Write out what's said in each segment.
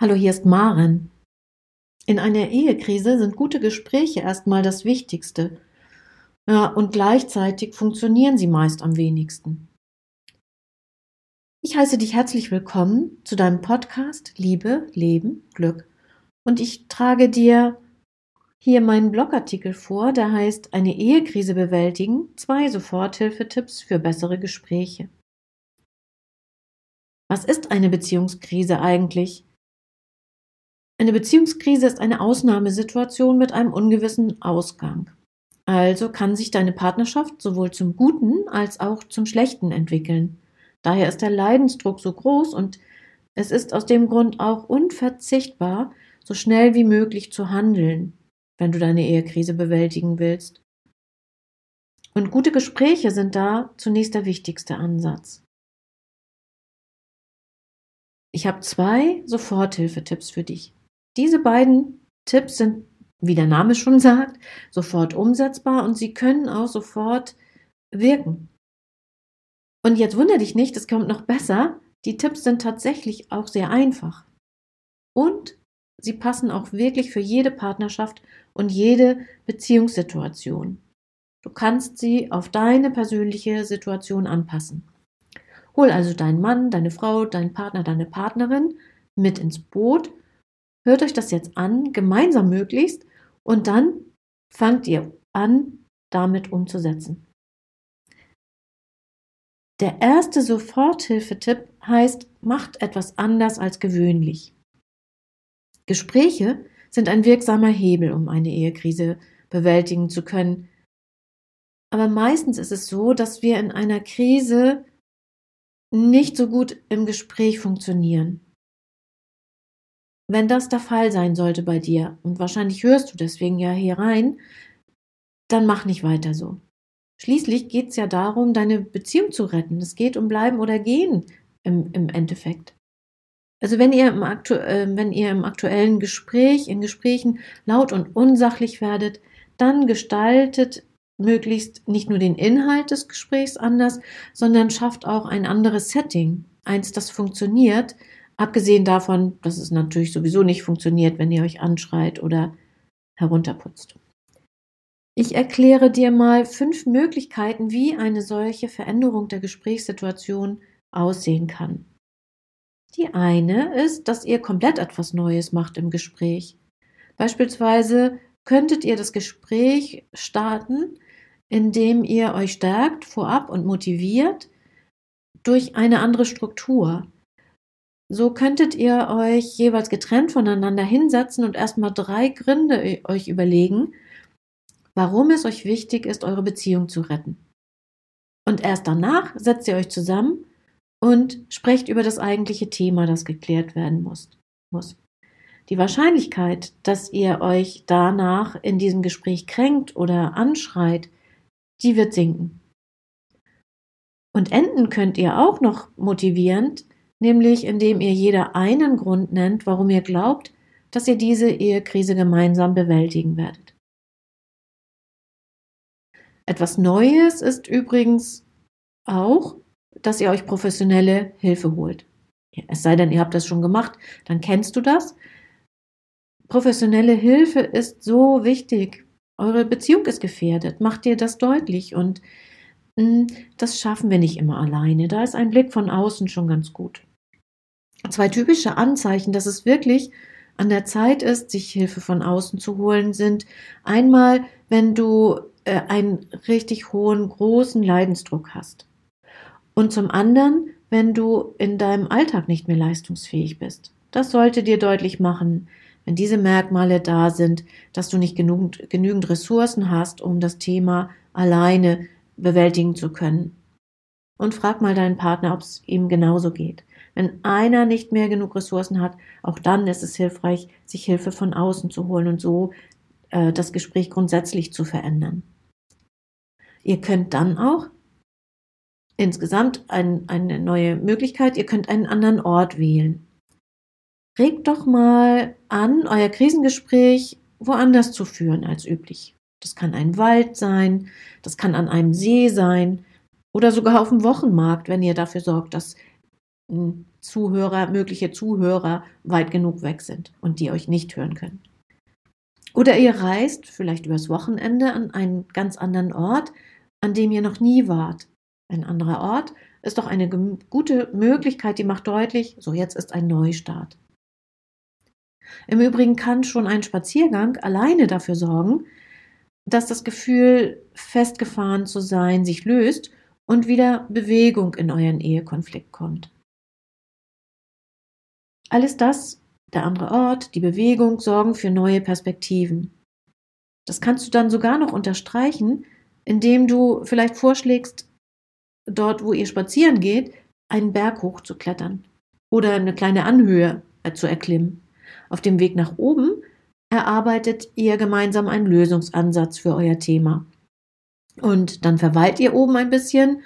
Hallo, hier ist Maren. In einer Ehekrise sind gute Gespräche erstmal das Wichtigste. Ja, und gleichzeitig funktionieren sie meist am wenigsten. Ich heiße dich herzlich willkommen zu deinem Podcast Liebe, Leben, Glück. Und ich trage dir hier meinen Blogartikel vor, der heißt Eine Ehekrise bewältigen, zwei Soforthilfetipps für bessere Gespräche. Was ist eine Beziehungskrise eigentlich? Eine Beziehungskrise ist eine Ausnahmesituation mit einem ungewissen Ausgang. Also kann sich deine Partnerschaft sowohl zum Guten als auch zum Schlechten entwickeln. Daher ist der Leidensdruck so groß und es ist aus dem Grund auch unverzichtbar, so schnell wie möglich zu handeln, wenn du deine Ehekrise bewältigen willst. Und gute Gespräche sind da zunächst der wichtigste Ansatz. Ich habe zwei Soforthilfetipps für dich. Diese beiden Tipps sind, wie der Name schon sagt, sofort umsetzbar und sie können auch sofort wirken. Und jetzt wundere dich nicht, es kommt noch besser. Die Tipps sind tatsächlich auch sehr einfach. Und sie passen auch wirklich für jede Partnerschaft und jede Beziehungssituation. Du kannst sie auf deine persönliche Situation anpassen. Hol also deinen Mann, deine Frau, deinen Partner, deine Partnerin mit ins Boot Hört euch das jetzt an, gemeinsam möglichst, und dann fangt ihr an, damit umzusetzen. Der erste Soforthilfetipp heißt, macht etwas anders als gewöhnlich. Gespräche sind ein wirksamer Hebel, um eine Ehekrise bewältigen zu können. Aber meistens ist es so, dass wir in einer Krise nicht so gut im Gespräch funktionieren. Wenn das der Fall sein sollte bei dir, und wahrscheinlich hörst du deswegen ja hier rein, dann mach nicht weiter so. Schließlich geht es ja darum, deine Beziehung zu retten. Es geht um Bleiben oder Gehen im, im Endeffekt. Also wenn ihr, im aktu äh, wenn ihr im aktuellen Gespräch, in Gesprächen laut und unsachlich werdet, dann gestaltet möglichst nicht nur den Inhalt des Gesprächs anders, sondern schafft auch ein anderes Setting. Eins, das funktioniert, Abgesehen davon, dass es natürlich sowieso nicht funktioniert, wenn ihr euch anschreit oder herunterputzt. Ich erkläre dir mal fünf Möglichkeiten, wie eine solche Veränderung der Gesprächssituation aussehen kann. Die eine ist, dass ihr komplett etwas Neues macht im Gespräch. Beispielsweise könntet ihr das Gespräch starten, indem ihr euch stärkt vorab und motiviert durch eine andere Struktur. So könntet ihr euch jeweils getrennt voneinander hinsetzen und erstmal drei Gründe euch überlegen, warum es euch wichtig ist, eure Beziehung zu retten. Und erst danach setzt ihr euch zusammen und sprecht über das eigentliche Thema, das geklärt werden muss. Die Wahrscheinlichkeit, dass ihr euch danach in diesem Gespräch kränkt oder anschreit, die wird sinken. Und enden könnt ihr auch noch motivierend, nämlich indem ihr jeder einen Grund nennt, warum ihr glaubt, dass ihr diese Ehekrise gemeinsam bewältigen werdet. Etwas Neues ist übrigens auch, dass ihr euch professionelle Hilfe holt. Es sei denn, ihr habt das schon gemacht, dann kennst du das. Professionelle Hilfe ist so wichtig. Eure Beziehung ist gefährdet. Macht dir das deutlich und hm, das schaffen wir nicht immer alleine. Da ist ein Blick von außen schon ganz gut zwei typische Anzeichen, dass es wirklich an der Zeit ist, sich Hilfe von außen zu holen, sind einmal, wenn du äh, einen richtig hohen, großen Leidensdruck hast. Und zum anderen, wenn du in deinem Alltag nicht mehr leistungsfähig bist. Das sollte dir deutlich machen, wenn diese Merkmale da sind, dass du nicht genügend, genügend Ressourcen hast, um das Thema alleine bewältigen zu können. Und frag mal deinen Partner, ob es ihm genauso geht. Wenn einer nicht mehr genug Ressourcen hat, auch dann ist es hilfreich, sich Hilfe von außen zu holen und so äh, das Gespräch grundsätzlich zu verändern. Ihr könnt dann auch insgesamt ein, eine neue Möglichkeit, ihr könnt einen anderen Ort wählen. Regt doch mal an, euer Krisengespräch woanders zu führen als üblich. Das kann ein Wald sein, das kann an einem See sein oder sogar auf dem Wochenmarkt, wenn ihr dafür sorgt, dass Zuhörer, mögliche Zuhörer weit genug weg sind und die euch nicht hören können. Oder ihr reist vielleicht übers Wochenende an einen ganz anderen Ort, an dem ihr noch nie wart. Ein anderer Ort ist doch eine gute Möglichkeit, die macht deutlich, so jetzt ist ein Neustart. Im Übrigen kann schon ein Spaziergang alleine dafür sorgen, dass das Gefühl, festgefahren zu sein, sich löst und wieder Bewegung in euren Ehekonflikt kommt. Alles das, der andere Ort, die Bewegung, sorgen für neue Perspektiven. Das kannst du dann sogar noch unterstreichen, indem du vielleicht vorschlägst, dort, wo ihr spazieren geht, einen Berg hochzuklettern oder eine kleine Anhöhe äh, zu erklimmen. Auf dem Weg nach oben erarbeitet ihr gemeinsam einen Lösungsansatz für euer Thema. Und dann verweilt ihr oben ein bisschen,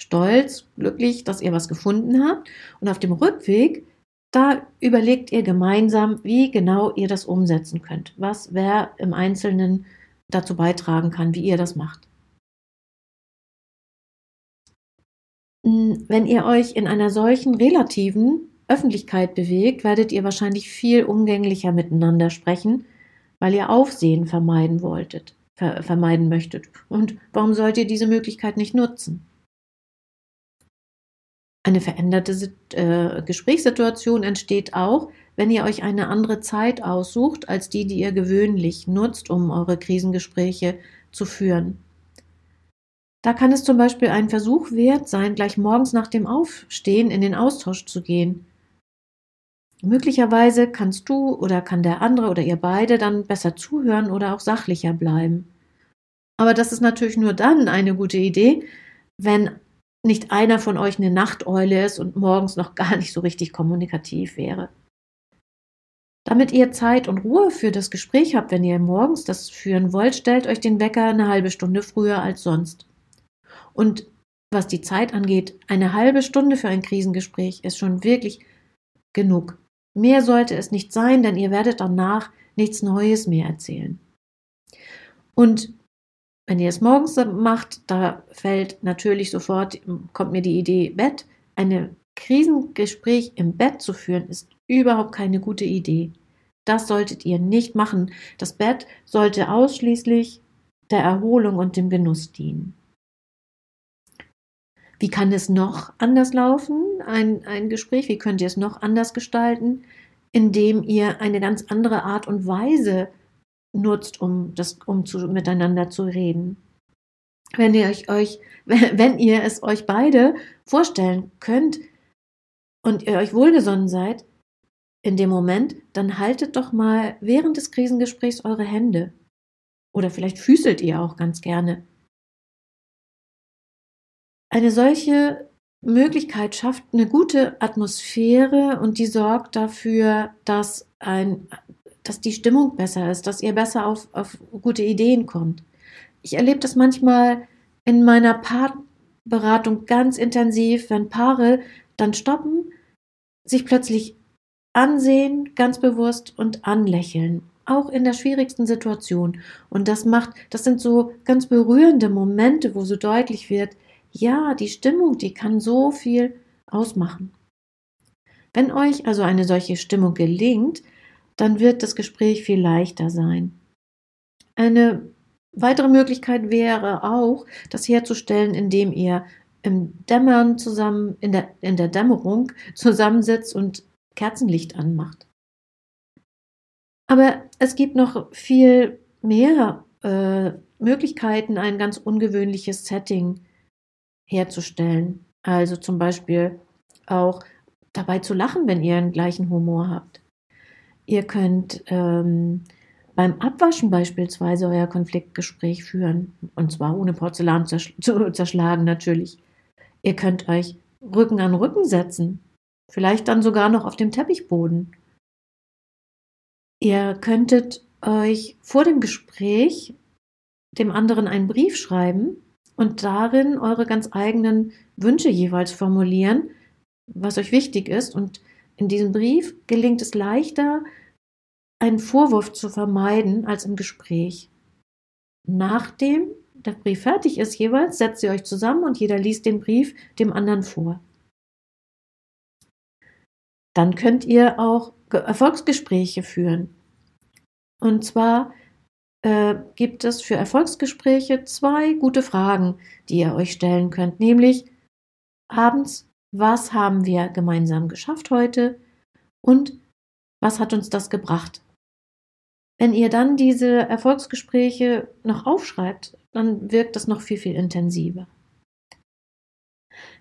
stolz, glücklich, dass ihr was gefunden habt. Und auf dem Rückweg, da überlegt ihr gemeinsam, wie genau ihr das umsetzen könnt. Was wer im Einzelnen dazu beitragen kann, wie ihr das macht. Hm, wenn ihr euch in einer solchen relativen Öffentlichkeit bewegt, werdet ihr wahrscheinlich viel umgänglicher miteinander sprechen, weil ihr Aufsehen vermeiden wolltet, ver vermeiden möchtet. Und warum sollt ihr diese Möglichkeit nicht nutzen? Eine veränderte äh, Gesprächssituation entsteht auch, wenn ihr euch eine andere Zeit aussucht als die, die ihr gewöhnlich nutzt, um eure Krisengespräche zu führen. Da kann es zum Beispiel ein Versuch wert sein, gleich morgens nach dem Aufstehen in den Austausch zu gehen. Möglicherweise kannst du oder kann der andere oder ihr beide dann besser zuhören oder auch sachlicher bleiben. Aber das ist natürlich nur dann eine gute Idee, wenn nicht einer von euch eine Nachteule ist und morgens noch gar nicht so richtig kommunikativ wäre. Damit ihr Zeit und Ruhe für das Gespräch habt, wenn ihr morgens das führen wollt, stellt euch den Wecker eine halbe Stunde früher als sonst. Und was die Zeit angeht, eine halbe Stunde für ein Krisengespräch ist schon wirklich genug. Mehr sollte es nicht sein, denn ihr werdet danach nichts Neues mehr erzählen. Und wenn ihr es morgens macht, da fällt natürlich sofort, kommt mir die Idee Bett. Ein Krisengespräch im Bett zu führen, ist überhaupt keine gute Idee. Das solltet ihr nicht machen. Das Bett sollte ausschließlich der Erholung und dem Genuss dienen. Wie kann es noch anders laufen, ein, ein Gespräch? Wie könnt ihr es noch anders gestalten? Indem ihr eine ganz andere Art und Weise nutzt, um, das, um zu, miteinander zu reden. Wenn ihr euch, euch, wenn ihr es euch beide vorstellen könnt und ihr euch wohlgesonnen seid, in dem Moment, dann haltet doch mal während des Krisengesprächs eure Hände. Oder vielleicht füßelt ihr auch ganz gerne. Eine solche Möglichkeit schafft eine gute Atmosphäre und die sorgt dafür, dass, ein, dass die Stimmung besser ist, dass ihr besser auf, auf gute Ideen kommt. Ich erlebe das manchmal in meiner Paarberatung ganz intensiv, wenn Paare dann stoppen, sich plötzlich ansehen, ganz bewusst und anlächeln, auch in der schwierigsten Situation. Und das macht, das sind so ganz berührende Momente, wo so deutlich wird, ja, die Stimmung, die kann so viel ausmachen. Wenn euch also eine solche Stimmung gelingt, dann wird das Gespräch viel leichter sein. Eine weitere Möglichkeit wäre auch, das herzustellen, indem ihr im Dämmern zusammen, in der, in der Dämmerung zusammensitzt und Kerzenlicht anmacht. Aber es gibt noch viel mehr äh, Möglichkeiten, ein ganz ungewöhnliches Setting herzustellen. Also zum Beispiel auch dabei zu lachen, wenn ihr einen gleichen Humor habt. Ihr könnt ähm, beim Abwaschen beispielsweise euer Konfliktgespräch führen. Und zwar ohne Porzellan zu zerschlagen natürlich. Ihr könnt euch Rücken an Rücken setzen. Vielleicht dann sogar noch auf dem Teppichboden. Ihr könntet euch vor dem Gespräch dem anderen einen Brief schreiben und darin eure ganz eigenen Wünsche jeweils formulieren, was euch wichtig ist. Und in diesem Brief gelingt es leichter, einen Vorwurf zu vermeiden als im Gespräch. Nachdem der Brief fertig ist, jeweils setzt ihr euch zusammen und jeder liest den Brief dem anderen vor. dann könnt ihr auch Erfolgsgespräche führen. Und zwar äh, gibt es für Erfolgsgespräche zwei gute Fragen, die ihr euch stellen könnt, nämlich abends, was haben wir gemeinsam geschafft heute und was hat uns das gebracht? Wenn ihr dann diese Erfolgsgespräche noch aufschreibt, dann wirkt das noch viel, viel intensiver.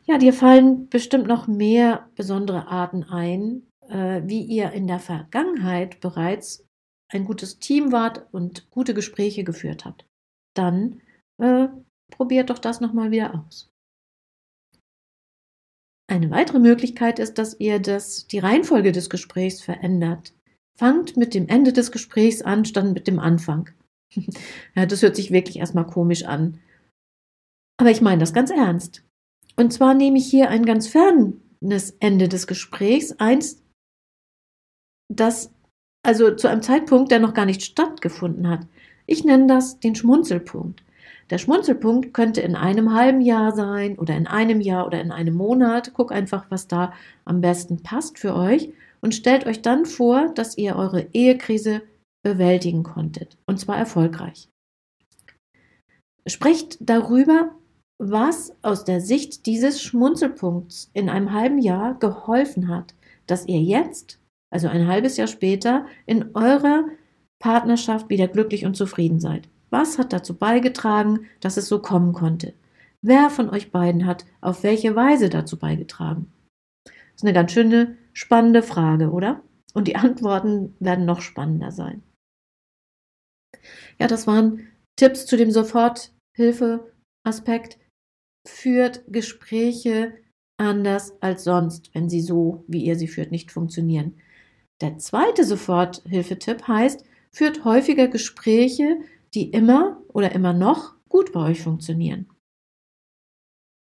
Ja, dir fallen bestimmt noch mehr besondere Arten ein, äh, wie ihr in der Vergangenheit bereits ein gutes Team wart und gute Gespräche geführt habt. Dann äh, probiert doch das nochmal wieder aus. Eine weitere Möglichkeit ist, dass ihr das, die Reihenfolge des Gesprächs verändert. Fangt mit dem Ende des Gesprächs an, statt mit dem Anfang. ja, das hört sich wirklich erstmal komisch an. Aber ich meine das ganz ernst. Und zwar nehme ich hier ein ganz fernes Ende des Gesprächs, eins, das also zu einem Zeitpunkt, der noch gar nicht stattgefunden hat. Ich nenne das den Schmunzelpunkt. Der Schmunzelpunkt könnte in einem halben Jahr sein oder in einem Jahr oder in einem Monat. Guck einfach, was da am besten passt für euch und stellt euch dann vor, dass ihr eure Ehekrise bewältigen konntet und zwar erfolgreich. Sprecht darüber, was aus der Sicht dieses Schmunzelpunkts in einem halben Jahr geholfen hat, dass ihr jetzt also ein halbes Jahr später, in eurer Partnerschaft wieder glücklich und zufrieden seid. Was hat dazu beigetragen, dass es so kommen konnte? Wer von euch beiden hat auf welche Weise dazu beigetragen? Das ist eine ganz schöne, spannende Frage, oder? Und die Antworten werden noch spannender sein. Ja, das waren Tipps zu dem Soforthilfeaspekt. Führt Gespräche anders als sonst, wenn sie so, wie ihr sie führt, nicht funktionieren. Der zweite Soforthilfetipp heißt, führt häufiger Gespräche, die immer oder immer noch gut bei euch funktionieren.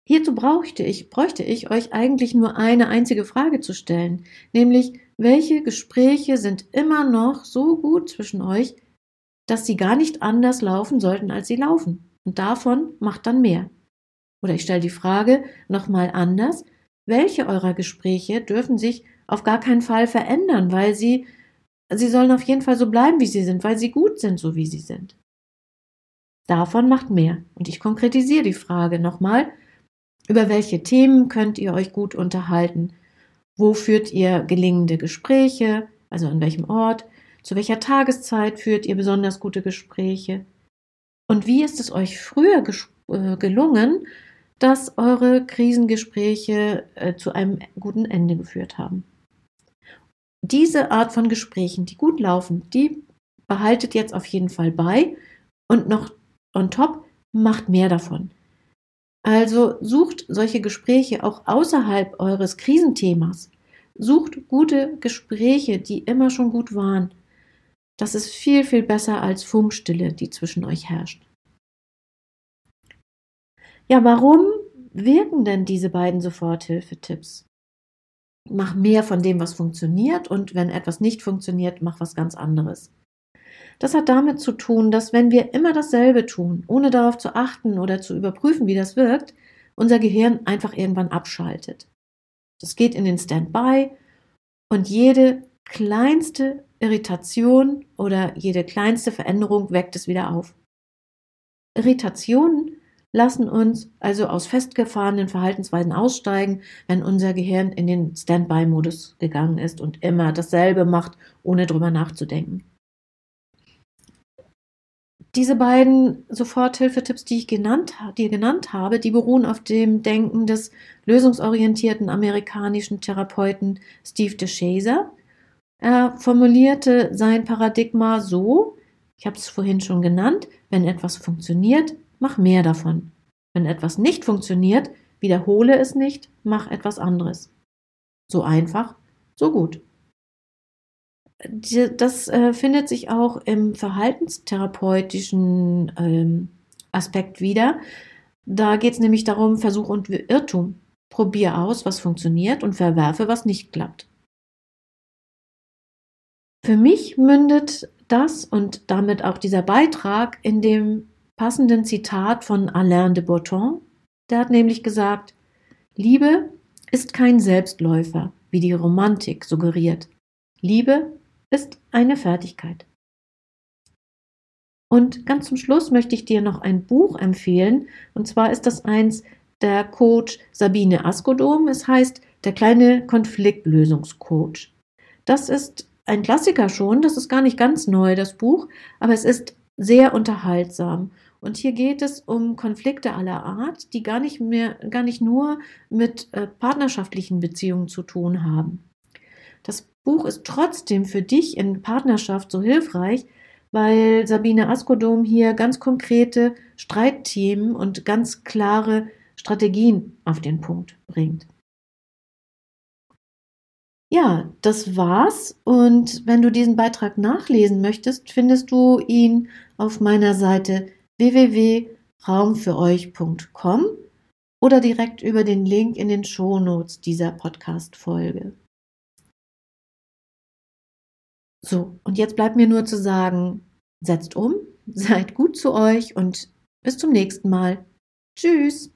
Hierzu bräuchte ich, bräuchte ich euch eigentlich nur eine einzige Frage zu stellen, nämlich welche Gespräche sind immer noch so gut zwischen euch, dass sie gar nicht anders laufen sollten, als sie laufen. Und davon macht dann mehr. Oder ich stelle die Frage nochmal anders, welche eurer Gespräche dürfen sich auf gar keinen Fall verändern, weil sie, sie sollen auf jeden Fall so bleiben, wie sie sind, weil sie gut sind, so wie sie sind. Davon macht mehr. Und ich konkretisiere die Frage nochmal. Über welche Themen könnt ihr euch gut unterhalten? Wo führt ihr gelingende Gespräche? Also an welchem Ort? Zu welcher Tageszeit führt ihr besonders gute Gespräche? Und wie ist es euch früher äh, gelungen, dass eure Krisengespräche äh, zu einem guten Ende geführt haben? diese Art von Gesprächen, die gut laufen, die behaltet jetzt auf jeden Fall bei und noch on top macht mehr davon. Also sucht solche Gespräche auch außerhalb eures Krisenthemas. Sucht gute Gespräche, die immer schon gut waren. Das ist viel, viel besser als Funkstille, die zwischen euch herrscht. Ja, warum wirken denn diese beiden Soforthilfetipps? mach mehr von dem, was funktioniert und wenn etwas nicht funktioniert, mach was ganz anderes. Das hat damit zu tun, dass wenn wir immer dasselbe tun, ohne darauf zu achten oder zu überprüfen, wie das wirkt, unser Gehirn einfach irgendwann abschaltet. Das geht in den Standby und jede kleinste Irritation oder jede kleinste Veränderung weckt es wieder auf. Irritationen lassen uns also aus festgefahrenen Verhaltensweisen aussteigen, wenn unser Gehirn in den Standby-Modus gegangen ist und immer dasselbe macht, ohne drüber nachzudenken. Diese beiden Soforthilfetipps, die ich genannt, die genannt habe, die beruhen auf dem Denken des lösungsorientierten amerikanischen Therapeuten Steve DeShazer. Er formulierte sein Paradigma so, ich habe es vorhin schon genannt, wenn etwas funktioniert, mach mehr davon. Wenn etwas nicht funktioniert, wiederhole es nicht, mach etwas anderes. So einfach, so gut. Das äh, findet sich auch im verhaltenstherapeutischen ähm, Aspekt wieder. Da geht es nämlich darum, Versuch und Irrtum. Probier aus, was funktioniert und verwerfe, was nicht klappt. Für mich mündet das und damit auch dieser Beitrag in dem passenden Zitat von Alain de Botton. Der hat nämlich gesagt, Liebe ist kein Selbstläufer, wie die Romantik suggeriert. Liebe ist eine Fertigkeit. Und ganz zum Schluss möchte ich dir noch ein Buch empfehlen. Und zwar ist das eins der Coach Sabine Askodom. Es heißt Der kleine Konfliktlösungscoach. Das ist ein Klassiker schon. Das ist gar nicht ganz neu, das Buch. Aber es ist sehr unterhaltsam. Und hier geht es um Konflikte aller Art, die gar nicht mehr, gar nicht nur mit äh, partnerschaftlichen Beziehungen zu tun haben. Das Buch ist trotzdem für dich in Partnerschaft so hilfreich, weil Sabine Askodom hier ganz konkrete Streitthemen und ganz klare Strategien auf den Punkt bringt. Ja, das war's. Und wenn du diesen Beitrag nachlesen möchtest, findest du ihn auf meiner Seite www.raumfüreuch.com oder direkt über den Link in den Shownotes dieser Podcast-Folge. So, und jetzt bleibt mir nur zu sagen, setzt um, seid gut zu euch und bis zum nächsten Mal. Tschüss!